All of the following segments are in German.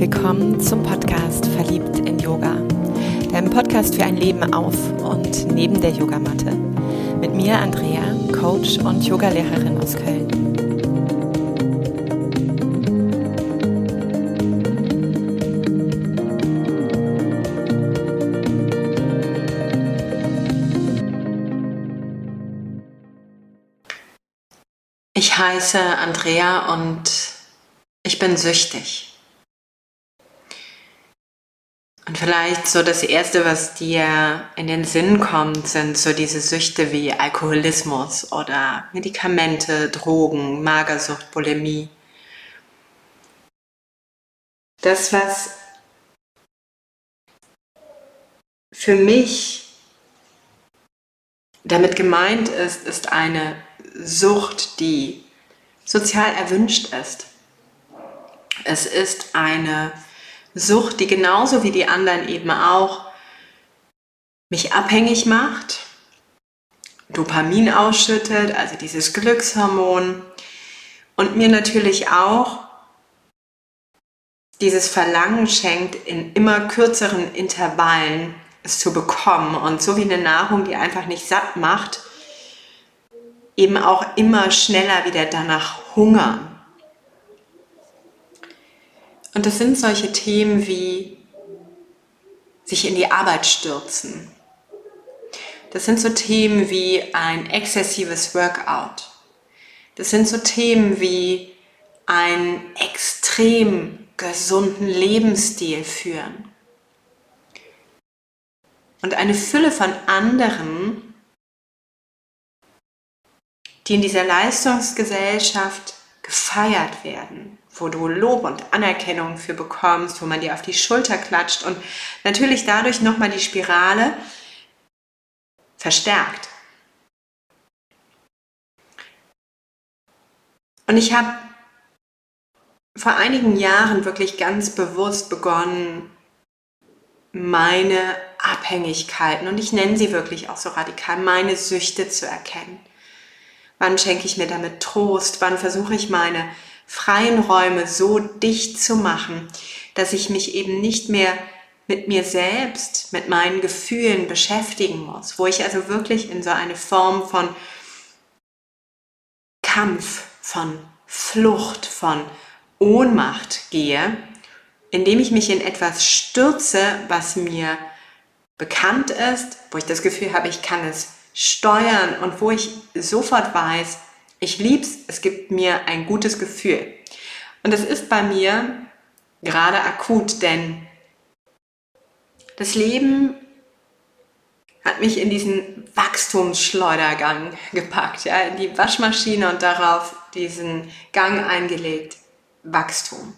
willkommen zum Podcast Verliebt in Yoga, deinem Podcast für ein Leben auf und neben der Yogamatte. Mit mir Andrea, Coach und Yogalehrerin aus Köln. Ich heiße Andrea und ich bin süchtig. Und vielleicht so das Erste, was dir in den Sinn kommt, sind so diese Süchte wie Alkoholismus oder Medikamente, Drogen, Magersucht, Bulimie. Das, was für mich damit gemeint ist, ist eine Sucht, die sozial erwünscht ist. Es ist eine Sucht, die genauso wie die anderen eben auch mich abhängig macht, Dopamin ausschüttet, also dieses Glückshormon und mir natürlich auch dieses Verlangen schenkt, in immer kürzeren Intervallen es zu bekommen und so wie eine Nahrung, die einfach nicht satt macht, eben auch immer schneller wieder danach hungern. Und das sind solche Themen wie sich in die Arbeit stürzen. Das sind so Themen wie ein exzessives Workout. Das sind so Themen wie einen extrem gesunden Lebensstil führen. Und eine Fülle von anderen, die in dieser Leistungsgesellschaft gefeiert werden wo du Lob und Anerkennung für bekommst, wo man dir auf die Schulter klatscht und natürlich dadurch nochmal die Spirale verstärkt. Und ich habe vor einigen Jahren wirklich ganz bewusst begonnen, meine Abhängigkeiten, und ich nenne sie wirklich auch so radikal, meine Süchte zu erkennen. Wann schenke ich mir damit Trost? Wann versuche ich meine freien Räume so dicht zu machen, dass ich mich eben nicht mehr mit mir selbst, mit meinen Gefühlen beschäftigen muss, wo ich also wirklich in so eine Form von Kampf, von Flucht, von Ohnmacht gehe, indem ich mich in etwas stürze, was mir bekannt ist, wo ich das Gefühl habe, ich kann es steuern und wo ich sofort weiß, ich lieb's, es gibt mir ein gutes Gefühl. Und es ist bei mir gerade akut, denn das Leben hat mich in diesen Wachstumsschleudergang gepackt, ja, in die Waschmaschine und darauf diesen Gang eingelegt, Wachstum.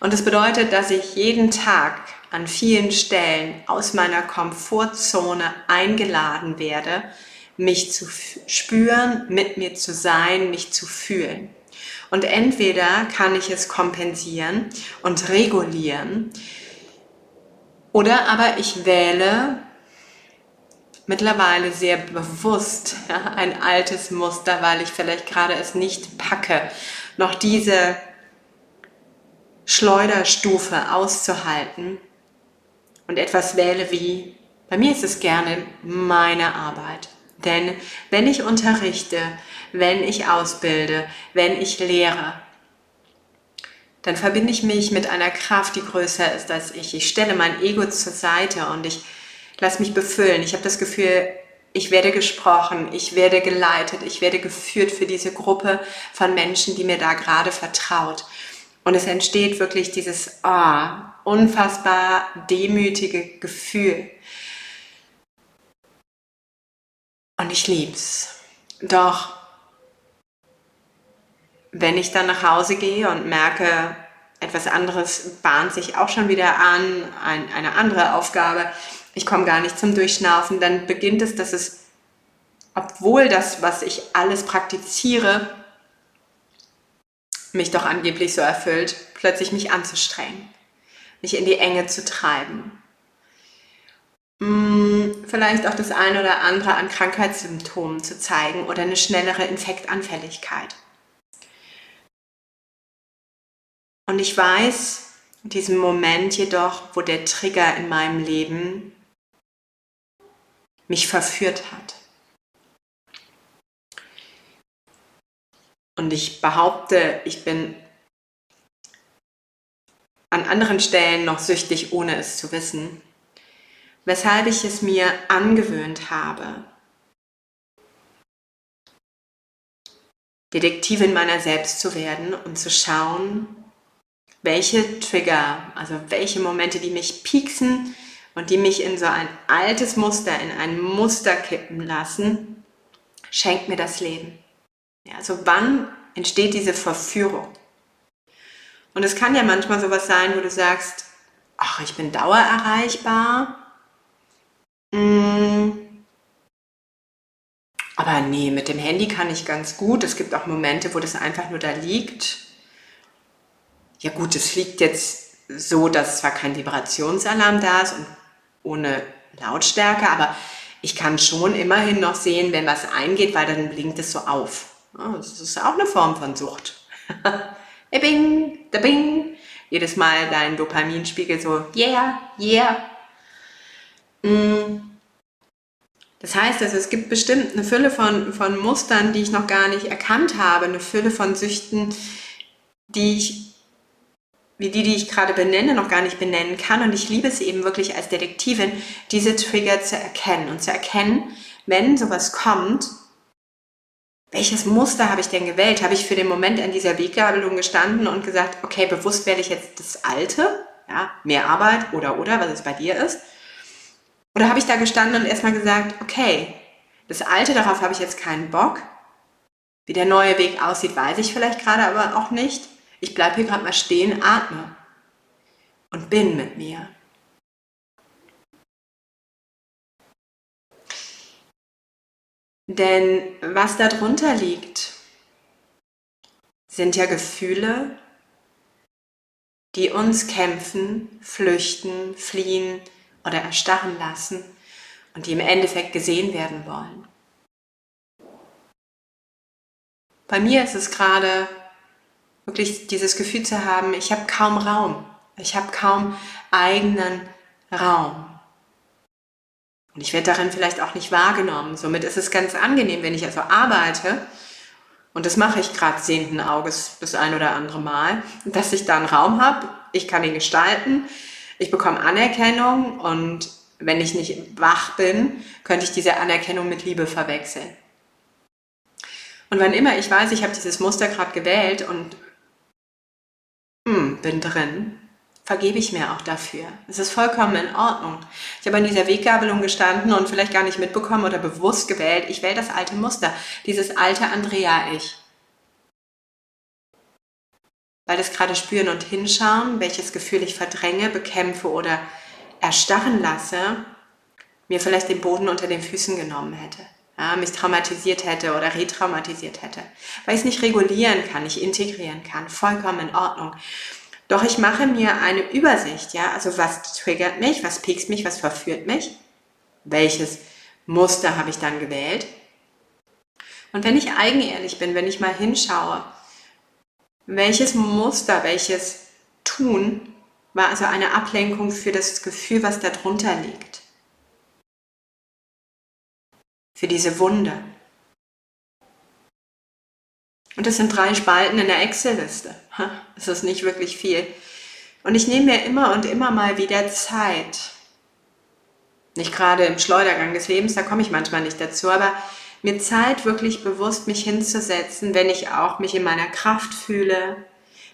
Und das bedeutet, dass ich jeden Tag an vielen Stellen aus meiner Komfortzone eingeladen werde, mich zu spüren, mit mir zu sein, mich zu fühlen. Und entweder kann ich es kompensieren und regulieren, oder aber ich wähle mittlerweile sehr bewusst ja, ein altes Muster, weil ich vielleicht gerade es nicht packe, noch diese Schleuderstufe auszuhalten und etwas wähle wie, bei mir ist es gerne meine Arbeit. Denn wenn ich unterrichte, wenn ich ausbilde, wenn ich lehre, dann verbinde ich mich mit einer Kraft, die größer ist als ich. Ich stelle mein Ego zur Seite und ich lasse mich befüllen. Ich habe das Gefühl, ich werde gesprochen, ich werde geleitet, ich werde geführt für diese Gruppe von Menschen, die mir da gerade vertraut. Und es entsteht wirklich dieses oh, unfassbar demütige Gefühl. Und ich lieb's. Doch wenn ich dann nach Hause gehe und merke, etwas anderes bahnt sich auch schon wieder an, ein, eine andere Aufgabe, ich komme gar nicht zum Durchschnaufen, dann beginnt es, dass es, obwohl das, was ich alles praktiziere, mich doch angeblich so erfüllt, plötzlich mich anzustrengen, mich in die Enge zu treiben. Hm, vielleicht auch das eine oder andere an Krankheitssymptomen zu zeigen oder eine schnellere Infektanfälligkeit. Und ich weiß, Diesen Moment jedoch, wo der Trigger in meinem Leben mich verführt hat. Und ich behaupte, ich bin an anderen Stellen noch süchtig, ohne es zu wissen, weshalb ich es mir angewöhnt habe, Detektivin meiner selbst zu werden und zu schauen, welche Trigger, also welche Momente, die mich pieksen und die mich in so ein altes Muster, in ein Muster kippen lassen, schenkt mir das Leben. Ja, also wann entsteht diese Verführung? Und es kann ja manchmal sowas sein, wo du sagst, ach, ich bin dauererreichbar. Mm. Aber nee, mit dem Handy kann ich ganz gut. Es gibt auch Momente, wo das einfach nur da liegt. Ja gut, es liegt jetzt so, dass zwar kein Vibrationsalarm da ist und ohne Lautstärke, aber ich kann schon immerhin noch sehen, wenn was eingeht, weil dann blinkt es so auf. Das ist auch eine Form von Sucht. bing, da bing. Jedes Mal dein Dopaminspiegel so, yeah, yeah. Mm. Das heißt also, es gibt bestimmt eine Fülle von, von Mustern, die ich noch gar nicht erkannt habe, eine Fülle von Süchten, die ich, wie die, die ich gerade benenne, noch gar nicht benennen kann. Und ich liebe es eben wirklich als Detektivin, diese Trigger zu erkennen und zu erkennen, wenn sowas kommt, welches Muster habe ich denn gewählt? Habe ich für den Moment an dieser Weggabelung gestanden und gesagt, okay, bewusst wähle ich jetzt das Alte, ja, mehr Arbeit oder oder, was es bei dir ist? Oder habe ich da gestanden und erstmal gesagt, okay, das Alte, darauf habe ich jetzt keinen Bock. Wie der neue Weg aussieht, weiß ich vielleicht gerade aber auch nicht. Ich bleibe hier gerade mal stehen, atme und bin mit mir. Denn was darunter liegt, sind ja Gefühle, die uns kämpfen, flüchten, fliehen oder erstarren lassen und die im Endeffekt gesehen werden wollen. Bei mir ist es gerade wirklich dieses Gefühl zu haben, ich habe kaum Raum, ich habe kaum eigenen Raum. Und ich werde darin vielleicht auch nicht wahrgenommen. Somit ist es ganz angenehm, wenn ich also arbeite, und das mache ich gerade sehenden Auges das ein oder andere Mal, dass ich da einen Raum habe, ich kann ihn gestalten, ich bekomme Anerkennung und wenn ich nicht wach bin, könnte ich diese Anerkennung mit Liebe verwechseln. Und wann immer ich weiß, ich habe dieses Muster gerade gewählt und hm, bin drin, vergebe ich mir auch dafür. Es ist vollkommen in Ordnung. Ich habe an dieser Weggabelung gestanden und vielleicht gar nicht mitbekommen oder bewusst gewählt, ich wähle das alte Muster, dieses alte Andrea-Ich. Weil das gerade spüren und hinschauen, welches Gefühl ich verdränge, bekämpfe oder erstarren lasse, mir vielleicht den Boden unter den Füßen genommen hätte. Ja, mich traumatisiert hätte oder retraumatisiert hätte. Weil ich es nicht regulieren kann, nicht integrieren kann. Vollkommen in Ordnung. Doch ich mache mir eine Übersicht, ja, also was triggert mich, was piekst mich, was verführt mich, welches Muster habe ich dann gewählt. Und wenn ich eigenehrlich bin, wenn ich mal hinschaue, welches Muster, welches Tun war also eine Ablenkung für das Gefühl, was darunter liegt. Für diese Wunde. Und das sind drei Spalten in der Excel-Liste. Das ist nicht wirklich viel. Und ich nehme mir immer und immer mal wieder Zeit. Nicht gerade im Schleudergang des Lebens, da komme ich manchmal nicht dazu, aber mir Zeit wirklich bewusst mich hinzusetzen, wenn ich auch mich in meiner Kraft fühle,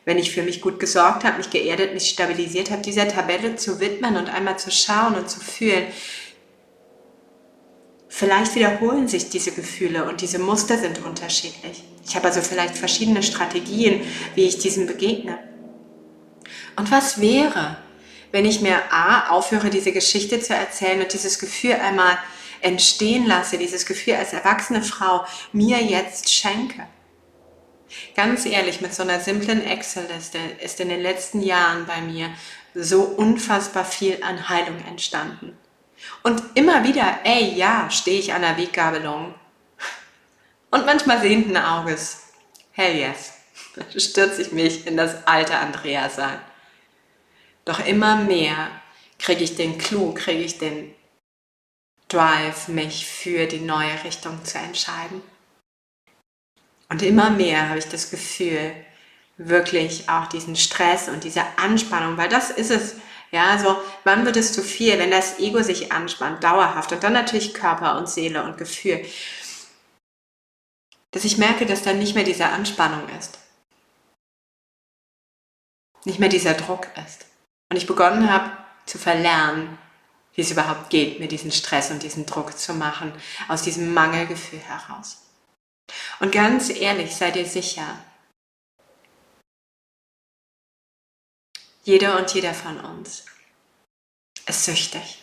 wenn ich für mich gut gesorgt habe, mich geerdet, mich stabilisiert habe, dieser Tabelle zu widmen und einmal zu schauen und zu fühlen, Vielleicht wiederholen sich diese Gefühle und diese Muster sind unterschiedlich. Ich habe also vielleicht verschiedene Strategien, wie ich diesem begegne. Und was wäre, wenn ich mir A, aufhöre, diese Geschichte zu erzählen und dieses Gefühl einmal entstehen lasse, dieses Gefühl als erwachsene Frau mir jetzt schenke? Ganz ehrlich, mit so einer simplen Excel-Liste ist in den letzten Jahren bei mir so unfassbar viel an Heilung entstanden. Und immer wieder, ey, ja, stehe ich an der Weggabelung. Und manchmal sehenden Auges, hell yes, stürze ich mich in das alte Andrea sein. Doch immer mehr kriege ich den Clou, kriege ich den Drive, mich für die neue Richtung zu entscheiden. Und immer mehr habe ich das Gefühl, wirklich auch diesen Stress und diese Anspannung, weil das ist es, ja, also wann wird es zu viel, wenn das Ego sich anspannt, dauerhaft und dann natürlich Körper und Seele und Gefühl, dass ich merke, dass dann nicht mehr diese Anspannung ist, nicht mehr dieser Druck ist. Und ich begonnen habe zu verlernen, wie es überhaupt geht, mir diesen Stress und diesen Druck zu machen, aus diesem Mangelgefühl heraus. Und ganz ehrlich, seid ihr sicher, jeder und jeder von uns ist süchtig.